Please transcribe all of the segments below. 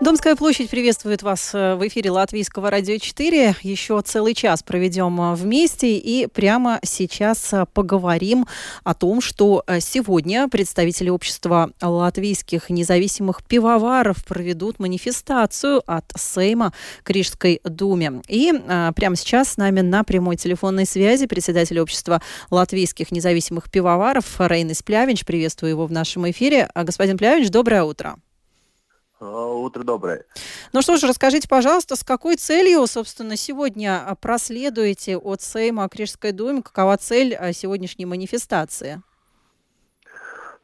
Домская площадь приветствует вас э, в эфире Латвийского радио 4. Еще целый час проведем э, вместе и прямо сейчас э, поговорим о том, что сегодня представители общества латвийских независимых пивоваров проведут манифестацию от Сейма к Рижской думе. И прямо сейчас с нами на прямой телефонной связи председатель общества латвийских независимых пивоваров Рейнис Плявинч. Приветствую его в нашем эфире. Господин Плявинч, доброе утро. А, утро доброе. Ну что ж, расскажите, пожалуйста, с какой целью, собственно, сегодня а, проследуете от Сейма к Рижской думе? Какова цель а, сегодняшней манифестации?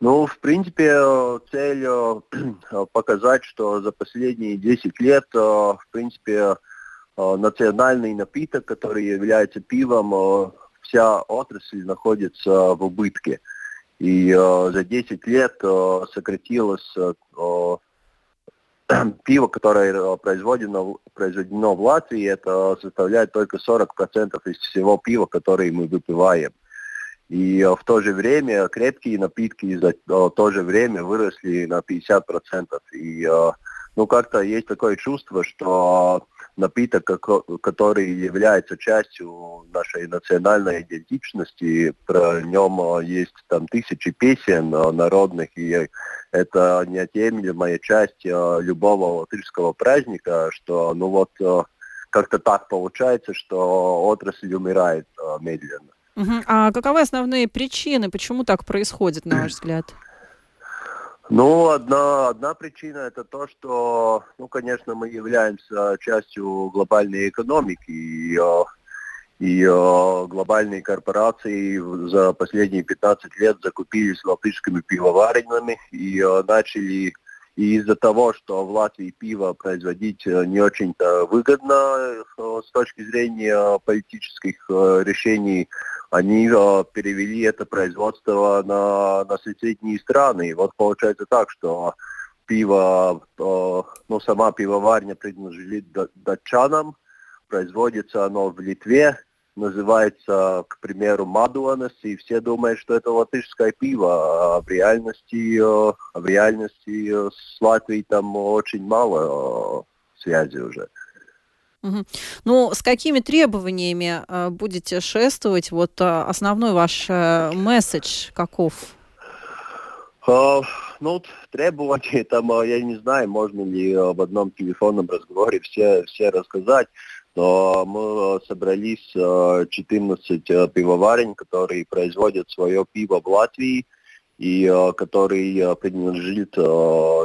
Ну, в принципе, цель показать, что за последние 10 лет, в принципе, национальный напиток, который является пивом, вся отрасль находится в убытке. И за 10 лет сократилось пиво, которое э, произведено, произведено в Латвии, это составляет только 40% из всего пива, которое мы выпиваем. И э, в то же время крепкие напитки за э, то же время выросли на 50%. И ну, как-то есть такое чувство, что напиток, который является частью нашей национальной идентичности, про нем есть там тысячи песен народных, и это неотъемлемая часть любого латышского праздника, что ну вот как-то так получается, что отрасль умирает медленно. Угу. А каковы основные причины, почему так происходит, на ваш взгляд? Ну, одна, одна причина это то, что, ну, конечно, мы являемся частью глобальной экономики, и, э, и э, глобальные корпорации за последние 15 лет закупились латышскими пивоваренными и э, начали и из-за того, что в Латвии пиво производить не очень-то выгодно с точки зрения политических решений, они э, перевели это производство на, на соседние страны. И вот получается так, что пиво, э, ну сама пивоварня принадлежит датчанам, производится оно в Литве, называется, к примеру, Мадуанас, и все думают, что это латышское пиво, а в реальности, э, в реальности э, с Латвией там очень мало э, связи уже. Угу. Ну, с какими требованиями будете шествовать? Вот основной ваш месседж каков? Uh, ну, требования там, я не знаю, можно ли в одном телефонном разговоре все, все рассказать, но мы собрались 14 пивоварен, которые производят свое пиво в Латвии и который принадлежит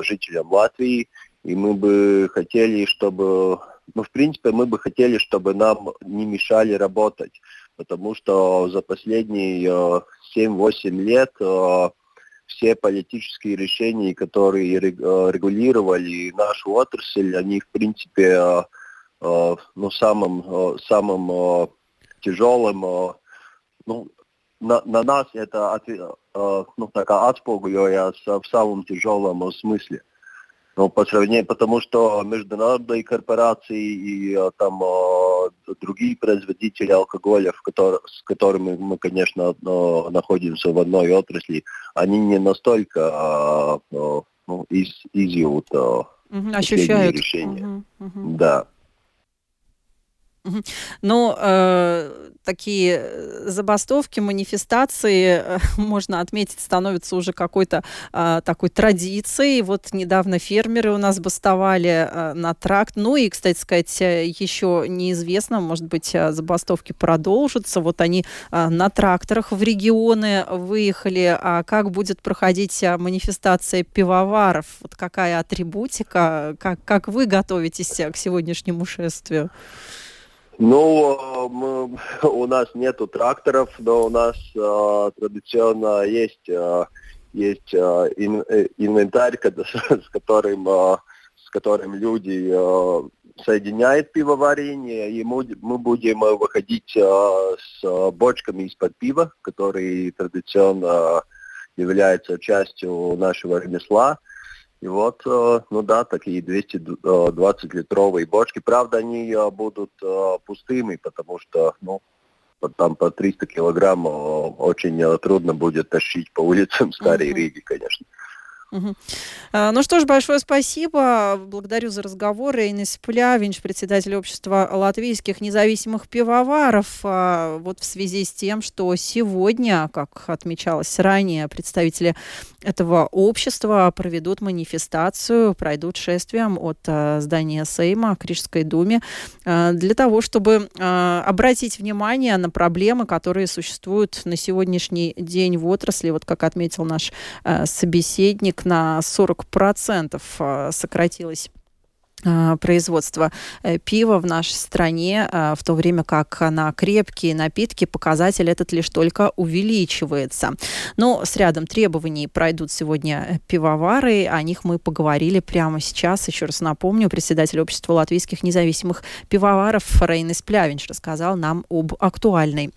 жителям Латвии. И мы бы хотели, чтобы ну, в принципе, мы бы хотели, чтобы нам не мешали работать, потому что за последние 7-8 э, лет э, все политические решения, которые э, регулировали нашу отрасль, они, в принципе, ну, самым, самым тяжелым, ну, на, на нас это ну, такая отспугивая в самом тяжелом смысле. Ну, по сравнению, потому что международные корпорации и там другие производители алкоголя, в котор, с которыми мы, конечно, находимся в одной отрасли, они не настолько ну, из, изъют угу, ощущают решения. Угу, угу. Да. Ну, э, такие забастовки, манифестации, э, можно отметить, становятся уже какой-то э, такой традицией. Вот недавно фермеры у нас бастовали э, на тракт. Ну и, кстати сказать, э, еще неизвестно, может быть, э, забастовки продолжатся. Вот они э, на тракторах в регионы выехали. А как будет проходить манифестация пивоваров? Вот какая атрибутика? Как, как вы готовитесь к сегодняшнему шествию? Ну, мы, у нас нету тракторов, но у нас э, традиционно есть, э, есть э, ин, инвентарь, с которым, э, с которым люди э, соединяют пивоварение, и мы, мы будем выходить э, с бочками из-под пива, которые традиционно являются частью нашего ремесла. И вот, э, ну да, такие 220-литровые бочки. Правда, они э, будут э, пустыми, потому что, ну, там по 300 килограмм очень трудно будет тащить по улицам Старой mm-hmm. Риги, конечно. Угу. Ну что ж, большое спасибо. Благодарю за разговор. Эйнис Плявинч, председатель общества латвийских независимых пивоваров. А, вот в связи с тем, что сегодня, как отмечалось ранее, представители этого общества проведут манифестацию, пройдут шествием от а, здания Сейма к Рижской думе для того, чтобы обратить внимание на проблемы, которые существуют на сегодняшний день в отрасли. Вот как отметил наш собеседник, на 40% а, сократилось а, производства э, пива в нашей стране, в то время как на крепкие напитки показатель этот лишь только увеличивается. Но с рядом требований пройдут сегодня пивовары, о них мы поговорили прямо сейчас. Еще раз напомню, председатель общества латвийских независимых пивоваров Рейнес Плявинч рассказал нам об актуальной